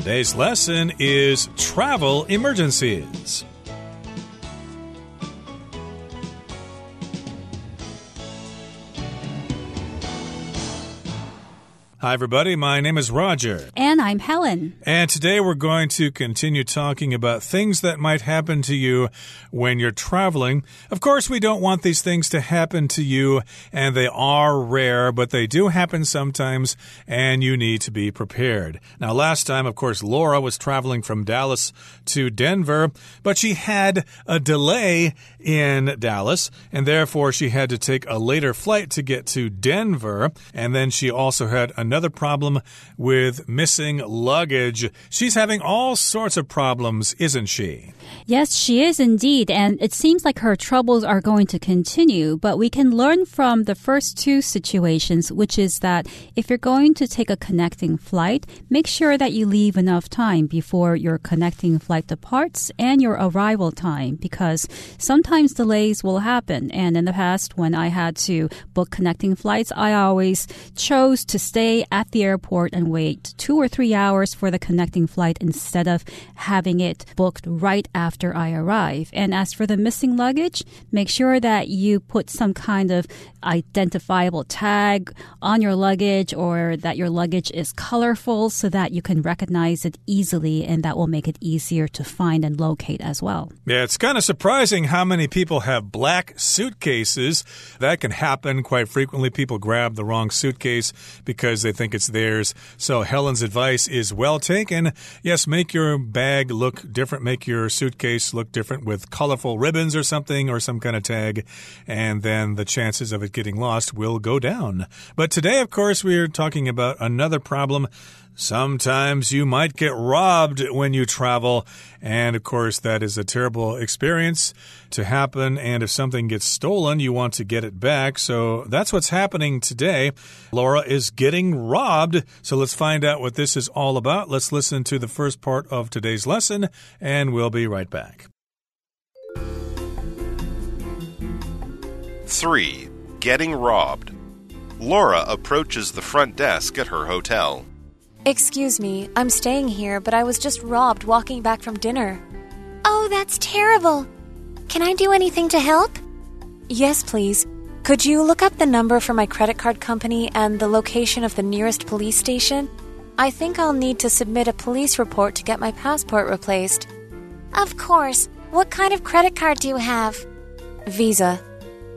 Today's lesson is travel emergencies. Hi, everybody. My name is Roger. And I'm Helen. And today we're going to continue talking about things that might happen to you when you're traveling. Of course, we don't want these things to happen to you, and they are rare, but they do happen sometimes, and you need to be prepared. Now, last time, of course, Laura was traveling from Dallas to Denver, but she had a delay in Dallas, and therefore she had to take a later flight to get to Denver, and then she also had a another problem with missing luggage. She's having all sorts of problems, isn't she? Yes, she is indeed. And it seems like her troubles are going to continue. But we can learn from the first two situations, which is that if you're going to take a connecting flight, make sure that you leave enough time before your connecting flight departs and your arrival time because sometimes delays will happen. And in the past, when I had to book connecting flights, I always chose to stay at the airport and wait two or three hours for the connecting flight instead of having it booked right after I arrive. And as for the missing luggage, make sure that you put some kind of identifiable tag on your luggage or that your luggage is colorful so that you can recognize it easily and that will make it easier to find and locate as well. Yeah, it's kind of surprising how many people have black suitcases. That can happen quite frequently. People grab the wrong suitcase because they they think it's theirs. So Helen's advice is well taken. Yes, make your bag look different, make your suitcase look different with colorful ribbons or something or some kind of tag, and then the chances of it getting lost will go down. But today, of course, we are talking about another problem Sometimes you might get robbed when you travel, and of course, that is a terrible experience to happen. And if something gets stolen, you want to get it back. So that's what's happening today. Laura is getting robbed. So let's find out what this is all about. Let's listen to the first part of today's lesson, and we'll be right back. 3. Getting robbed. Laura approaches the front desk at her hotel. Excuse me, I'm staying here, but I was just robbed walking back from dinner. Oh, that's terrible. Can I do anything to help? Yes, please. Could you look up the number for my credit card company and the location of the nearest police station? I think I'll need to submit a police report to get my passport replaced. Of course. What kind of credit card do you have? Visa.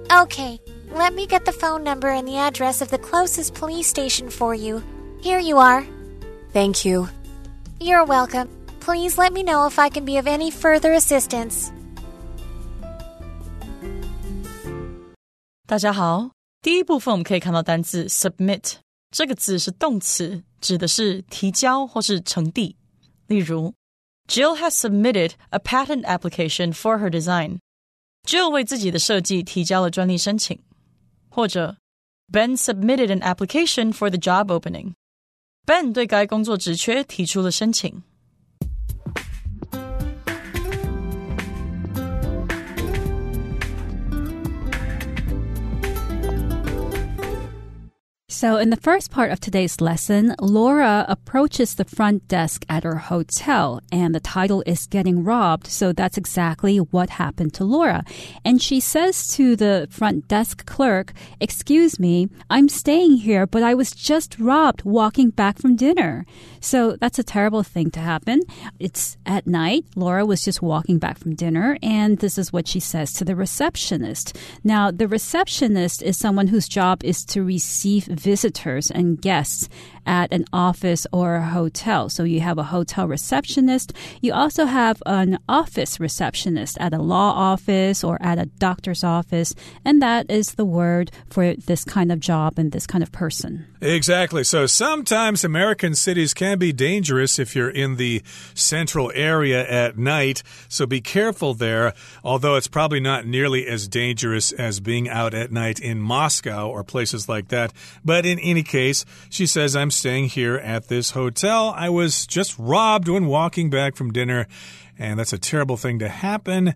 Okay, let me get the phone number and the address of the closest police station for you. Here you are. Thank you. You're welcome. Please let me know if I can be of any further assistance. 大家好，第一部分我们可以看到单字 submit 这个字是动词，指的是提交或是呈递。例如，Jill has submitted a patent application for her design. Jill 为自己的设计提交了专利申请。或者，Ben submitted an application for the job opening. Ben 对该工作职缺提出了申请。So, in the first part of today's lesson, Laura approaches the front desk at her hotel, and the title is Getting Robbed. So, that's exactly what happened to Laura. And she says to the front desk clerk, Excuse me, I'm staying here, but I was just robbed walking back from dinner. So, that's a terrible thing to happen. It's at night. Laura was just walking back from dinner, and this is what she says to the receptionist. Now, the receptionist is someone whose job is to receive visitors and guests at an office or a hotel. So you have a hotel receptionist. You also have an office receptionist at a law office or at a doctor's office. And that is the word for this kind of job and this kind of person. Exactly. So sometimes American cities can be dangerous if you're in the central area at night. So be careful there, although it's probably not nearly as dangerous as being out at night in Moscow or places like that. But in any case, she says, I'm staying here at this hotel. I was just robbed when walking back from dinner, and that's a terrible thing to happen.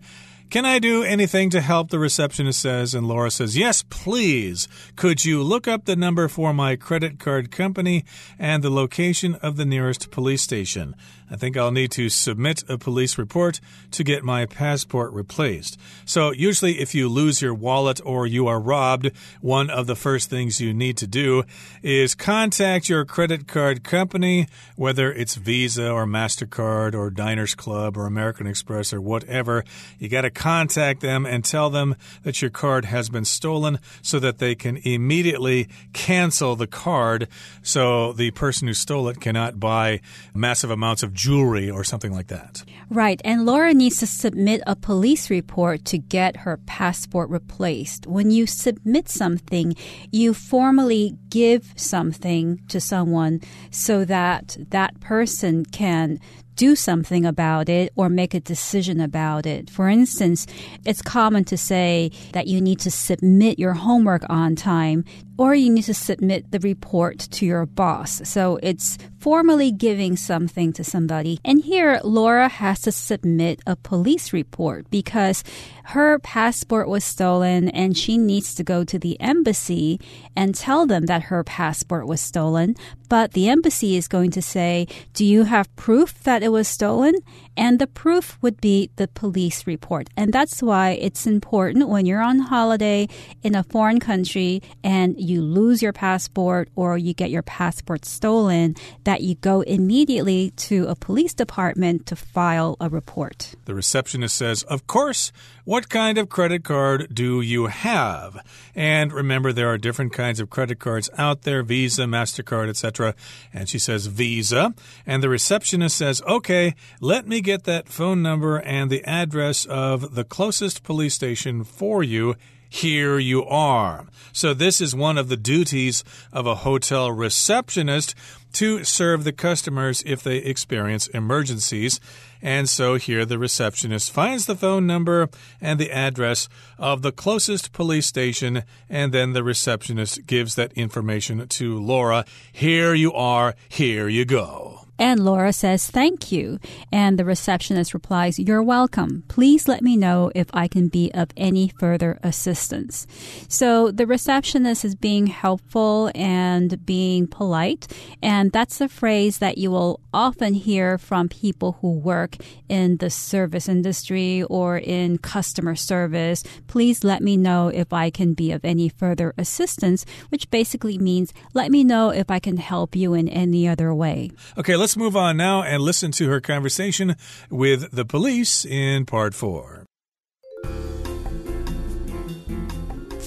Can I do anything to help? The receptionist says, and Laura says, Yes, please. Could you look up the number for my credit card company and the location of the nearest police station? I think I'll need to submit a police report to get my passport replaced. So, usually, if you lose your wallet or you are robbed, one of the first things you need to do is contact your credit card company, whether it's Visa or MasterCard or Diners Club or American Express or whatever. You got to contact them and tell them that your card has been stolen so that they can immediately cancel the card so the person who stole it cannot buy massive amounts of jewelry or something like that. Right. And Laura needs to submit a police report to get her passport replaced. When you submit something, you formally give something to someone so that that person can do something about it or make a decision about it. For instance, it's common to say that you need to submit your homework on time or you need to submit the report to your boss. So it's formally giving something to somebody. And here, Laura has to submit a police report because her passport was stolen and she needs to go to the embassy and tell them that her passport was stolen. But the embassy is going to say, Do you have proof that it was stolen? And the proof would be the police report. And that's why it's important when you're on holiday in a foreign country and you lose your passport or you get your passport stolen that you go immediately to a police department to file a report. The receptionist says, Of course, what kind of credit card do you have? And remember, there are different kinds of credit cards out there Visa, MasterCard, etc. And she says, Visa. And the receptionist says, Okay, let me get that phone number and the address of the closest police station for you here you are. So, this is one of the duties of a hotel receptionist to serve the customers if they experience emergencies. And so here the receptionist finds the phone number and the address of the closest police station, and then the receptionist gives that information to Laura. Here you are, here you go. And Laura says, Thank you. And the receptionist replies, You're welcome. Please let me know if I can be of any further assistance. So the receptionist is being helpful and being polite. And that's a phrase that you will often hear from people who work in the service industry or in customer service. Please let me know if I can be of any further assistance, which basically means let me know if I can help you in any other way. Okay, let's move on now and listen to her conversation with the police in part four.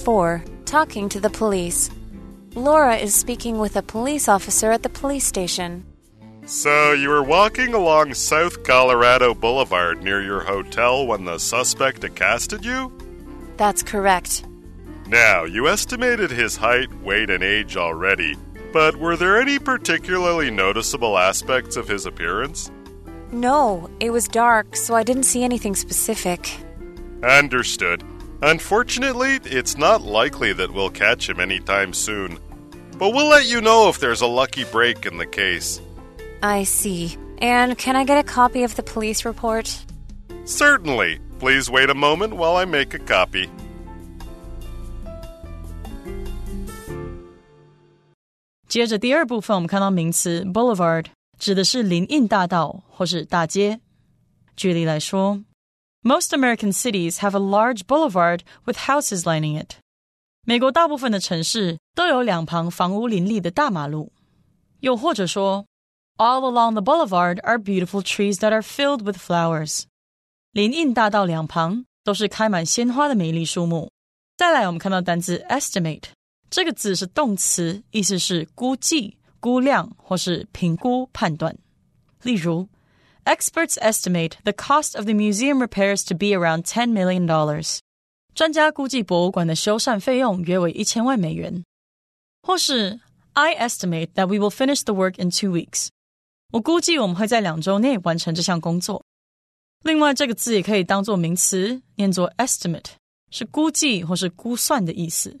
4. Talking to the police. Laura is speaking with a police officer at the police station. So, you were walking along South Colorado Boulevard near your hotel when the suspect accosted you? That's correct. Now, you estimated his height, weight, and age already, but were there any particularly noticeable aspects of his appearance? No, it was dark, so I didn't see anything specific. Understood. Unfortunately, it's not likely that we'll catch him anytime soon. But we'll let you know if there's a lucky break in the case. I see. And can I get a copy of the police report? Certainly. Please wait a moment while I make a copy. 接着第二部分，我们看到名词 boulevard 指的是林荫大道或是大街。举例来说，Most American cities have a large boulevard with houses lining it。美国大部分的城市都有两旁房屋林立的大马路。又或者说，All along the boulevard are beautiful trees that are filled with flowers。林荫大道两旁都是开满鲜花的美丽树木。再来，我们看到单字 estimate。 这个字是动词，意思是估计、估量或是评估、判断。例如，Experts estimate the cost of the museum repairs to be around ten million dollars。专家估计博物馆的修缮费用约为一千万美元。或是，I estimate that we will finish the work in two weeks。我估计我们会在两周内完成这项工作。另外，这个字也可以当做名词，念作 estimate，是估计或是估算的意思。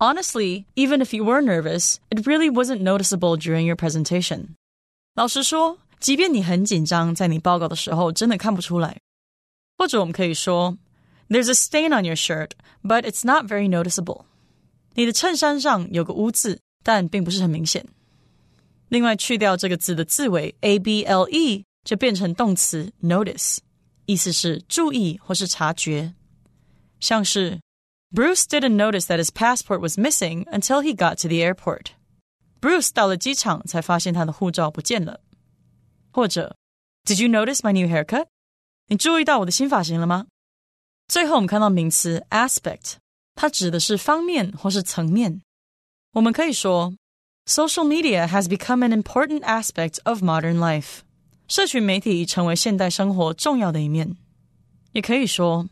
，Honestly, even if you were nervous, it really wasn't noticeable during your presentation. 老实说，即便你很紧张，在你报告的时候真的看不出来。或者我们可以说，There's a stain on your shirt, but it's not very noticeable. 你的衬衫上有个污渍，但并不是很明显。另外，去掉这个字的字尾 a b l e，就变成动词 notice，意思是注意或是察觉。像是 Bruce didn't notice that his passport was missing until he got to the airport. Bruce 到了机场才发现他的护照不见了。或者 Did you notice my new haircut? 你注意到我的新发型了吗？最后我们看到名词 aspect，它指的是方面或是层面。我们可以说，social media has become an important aspect of modern life。社群媒体已成为现代生活重要的一面。也可以说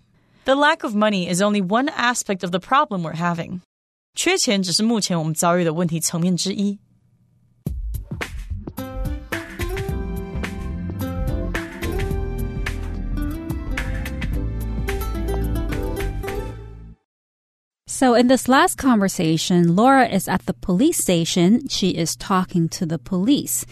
，the lack of money is only one aspect of the problem we're having。缺钱只是目前我们遭遇的问题层面之一。So, in this last conversation, Laura is at the police station. She is talking to the police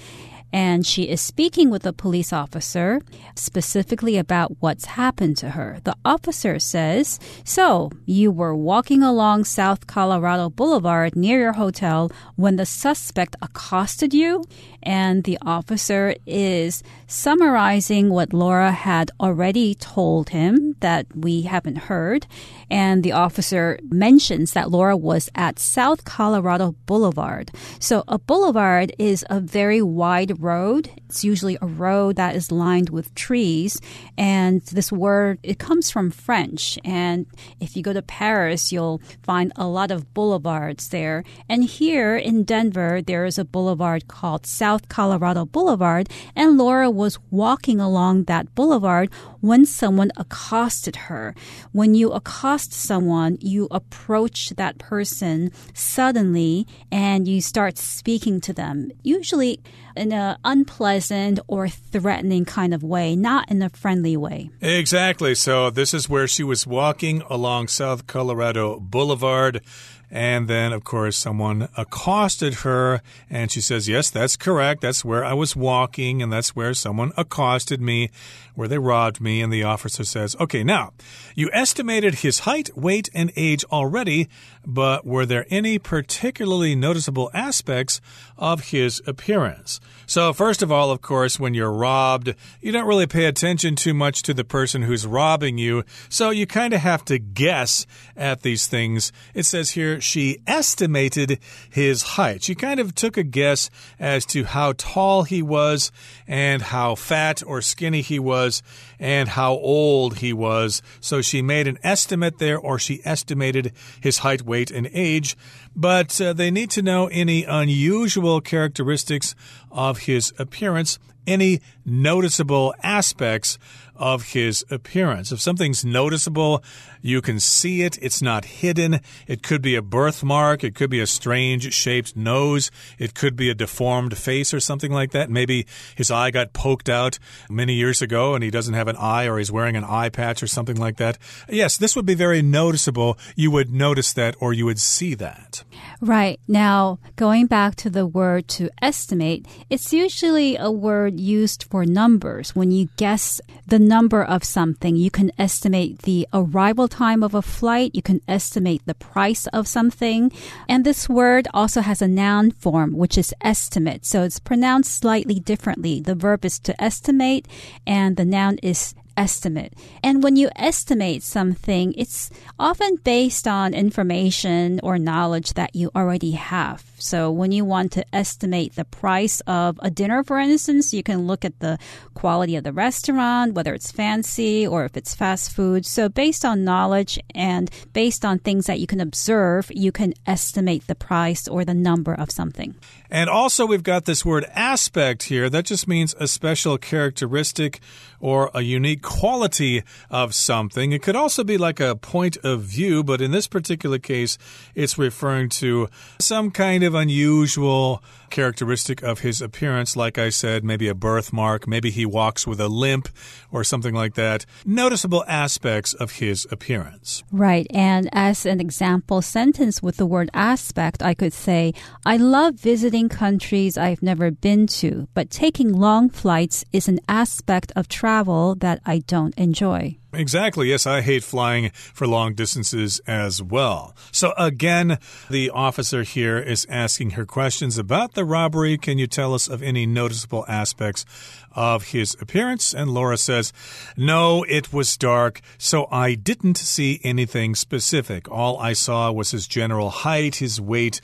and she is speaking with a police officer specifically about what's happened to her. The officer says, So, you were walking along South Colorado Boulevard near your hotel when the suspect accosted you? And the officer is summarizing what Laura had already told him that we haven't heard. And the officer mentions that Laura was at South Colorado Boulevard. So, a boulevard is a very wide road. It's usually a road that is lined with trees. And this word, it comes from French. And if you go to Paris, you'll find a lot of boulevards there. And here in Denver, there is a boulevard called South Colorado Boulevard. And Laura was walking along that boulevard when someone accosted her. When you accost someone, you approach that person suddenly and you start speaking to them. Usually, in an unpleasant or threatening kind of way, not in a friendly way. Exactly. So, this is where she was walking along South Colorado Boulevard. And then, of course, someone accosted her, and she says, Yes, that's correct. That's where I was walking, and that's where someone accosted me, where they robbed me. And the officer says, Okay, now, you estimated his height, weight, and age already, but were there any particularly noticeable aspects of his appearance? So, first of all, of course, when you're robbed, you don't really pay attention too much to the person who's robbing you, so you kind of have to guess at these things. It says here, she estimated his height. She kind of took a guess as to how tall he was and how fat or skinny he was and how old he was. So she made an estimate there, or she estimated his height, weight, and age. But uh, they need to know any unusual characteristics of his appearance, any noticeable aspects of his appearance. If something's noticeable, you can see it. It's not hidden. It could be a birthmark. It could be a strange shaped nose. It could be a deformed face or something like that. Maybe his eye got poked out many years ago and he doesn't have an eye or he's wearing an eye patch or something like that. Yes, this would be very noticeable. You would notice that or you would see that. Right. Now, going back to the word to estimate, it's usually a word used for numbers. When you guess the number of something, you can estimate the arrival time of a flight, you can estimate the price of something. And this word also has a noun form, which is estimate. So it's pronounced slightly differently. The verb is to estimate, and the noun is estimate. And when you estimate something, it's often based on information or knowledge that you already have. So when you want to estimate the price of a dinner, for instance, you can look at the quality of the restaurant, whether it's fancy or if it's fast food. So based on knowledge and based on things that you can observe, you can estimate the price or the number of something. And also, we've got this word aspect here. That just means a special characteristic or a unique quality of something. It could also be like a point of view, but in this particular case, it's referring to some kind of unusual characteristic of his appearance. Like I said, maybe a birthmark, maybe he walks with a limp or something like that. Noticeable aspects of his appearance. Right. And as an example sentence with the word aspect, I could say, I love visiting countries I've never been to, but taking long flights is an aspect of travel that I don't enjoy. Exactly. Yes, I hate flying for long distances as well. So, again, the officer here is asking her questions about the robbery. Can you tell us of any noticeable aspects of his appearance? And Laura says, No, it was dark, so I didn't see anything specific. All I saw was his general height, his weight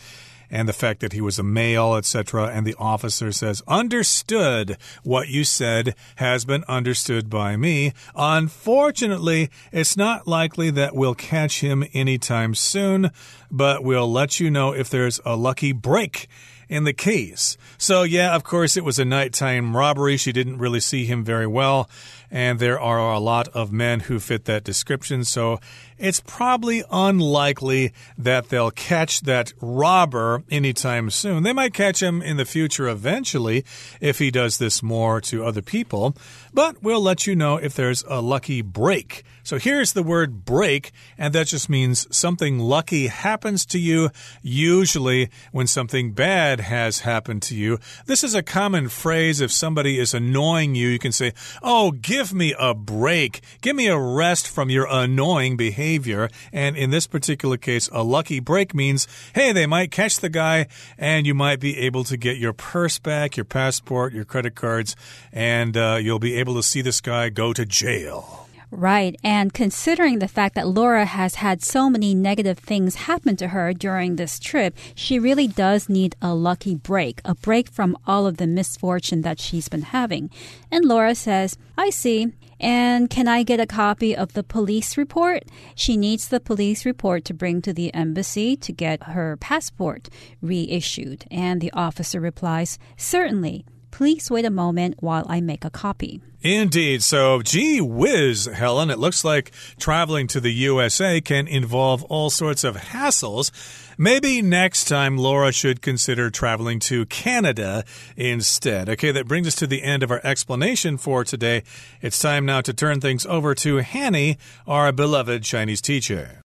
and the fact that he was a male, etc. And the officer says, Understood. What you said has been understood by me. Unfortunately, it's not likely that we'll catch him anytime soon, but we'll let you know if there's a lucky break in the case. So, yeah, of course, it was a nighttime robbery. She didn't really see him very well. And there are a lot of men who fit that description. So, it's probably unlikely that they'll catch that robber anytime soon. They might catch him in the future eventually if he does this more to other people, but we'll let you know if there's a lucky break. So here's the word break, and that just means something lucky happens to you, usually when something bad has happened to you. This is a common phrase. If somebody is annoying you, you can say, Oh, give me a break. Give me a rest from your annoying behavior behavior. And in this particular case, a lucky break means, hey, they might catch the guy and you might be able to get your purse back, your passport, your credit cards, and uh, you'll be able to see this guy go to jail. Right. And considering the fact that Laura has had so many negative things happen to her during this trip, she really does need a lucky break, a break from all of the misfortune that she's been having. And Laura says, I see. And can I get a copy of the police report? She needs the police report to bring to the embassy to get her passport reissued. And the officer replies, Certainly. Please wait a moment while I make a copy. Indeed. So, gee whiz, Helen, it looks like traveling to the USA can involve all sorts of hassles. Maybe next time Laura should consider traveling to Canada instead. Okay, that brings us to the end of our explanation for today. It's time now to turn things over to Hanny, our beloved Chinese teacher.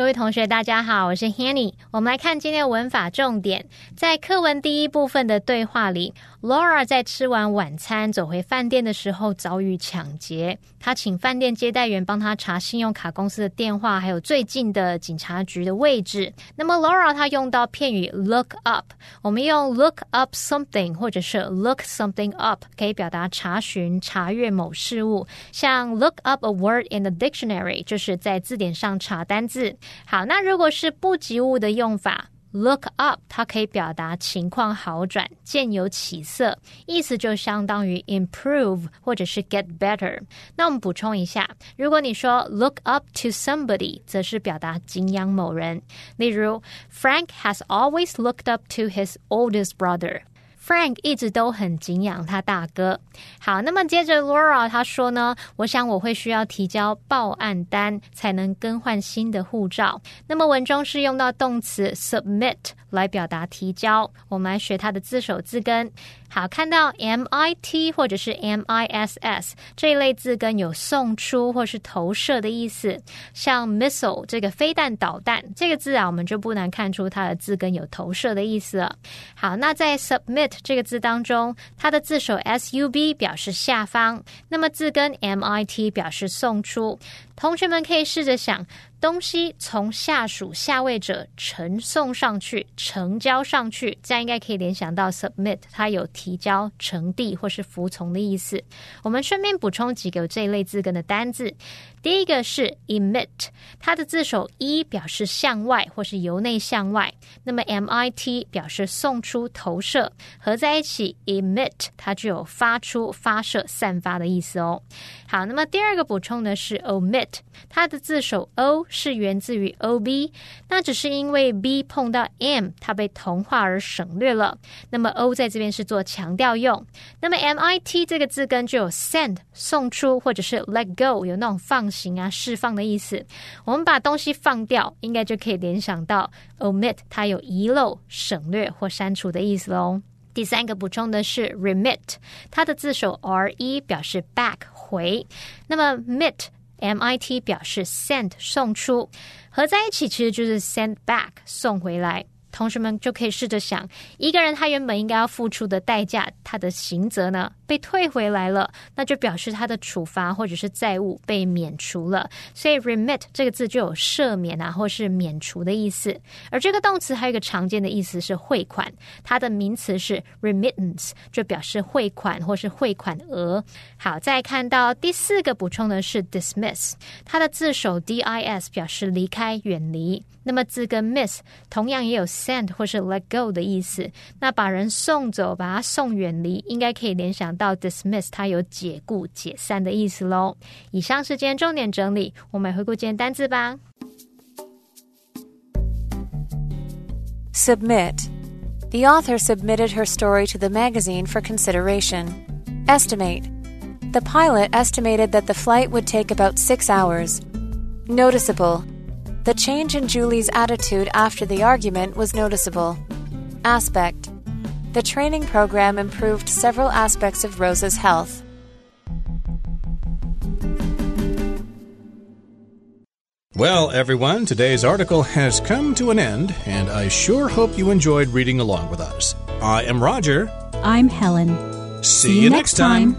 各位同学，大家好，我是 Hanny。我们来看今天的文法重点，在课文第一部分的对话里。Laura 在吃完晚餐走回饭店的时候遭遇抢劫，她请饭店接待员帮她查信用卡公司的电话，还有最近的警察局的位置。那么 Laura 她用到片语 look up，我们用 look up something 或者是 look something up 可以表达查询、查阅某事物。像 look up a word in the dictionary 就是在字典上查单字。好，那如果是不及物的用法。Look up，它可以表达情况好转、渐有起色，意思就相当于 improve 或者是 get better。那我们补充一下，如果你说 look up to somebody，则是表达敬仰某人。例如，Frank has always looked up to his oldest brother。 Frank 一直都很敬仰他大哥。好，那么接着 Laura 他说呢，我想我会需要提交报案单才能更换新的护照。那么文中是用到动词 submit 来表达提交。我们来学它的字首字根。好，看到 M I T 或者是 M I S S 这一类字根有送出或是投射的意思，像 missile 这个飞弹导弹这个字啊，我们就不难看出它的字根有投射的意思了。好，那在 submit 这个字当中，它的字首 S U B 表示下方，那么字根 M I T 表示送出。同学们可以试着想。东西从下属下位者呈送上去、呈交上去，这样应该可以联想到 submit，它有提交、呈递或是服从的意思。我们顺便补充几个这一类字根的单字。第一个是 emit，它的字首 e 表示向外或是由内向外，那么 mit 表示送出、投射，合在一起 emit 它具有发出、发射、散发的意思哦。好，那么第二个补充的是 omit，它的字首 o 是源自于 ob，那只是因为 b 碰到 m，它被同化而省略了。那么 o 在这边是做强调用。那么 mit 这个字根就有 send 送出或者是 let go 有那种放。行啊，释放的意思。我们把东西放掉，应该就可以联想到 omit，它有遗漏、省略或删除的意思喽。第三个补充的是 remit，它的字首 r e 表示 back 回，那么 mit m i t 表示 send 送出，合在一起其实就是 send back 送回来。同学们就可以试着想，一个人他原本应该要付出的代价，他的刑责呢被退回来了，那就表示他的处罚或者是债务被免除了。所以 remit 这个字就有赦免啊，或是免除的意思。而这个动词还有一个常见的意思是汇款，它的名词是 remittance，就表示汇款或是汇款额。好，再看到第四个补充的是 dismiss，它的字首 dis 表示离开、远离。那么字根 miss 同样也有 send 或是 let go 的意思。那把人送走，把他送远离，应该可以联想到 dismiss，它有解雇、解散的意思喽。以上是今天重点整理，我们回顾今天单字吧。Submit. The author submitted her story to the magazine for consideration. Estimate. The pilot estimated that the flight would take about six hours. Noticeable. The change in Julie's attitude after the argument was noticeable. Aspect The training program improved several aspects of Rosa's health. Well, everyone, today's article has come to an end, and I sure hope you enjoyed reading along with us. I am Roger. I'm Helen. See, you next time.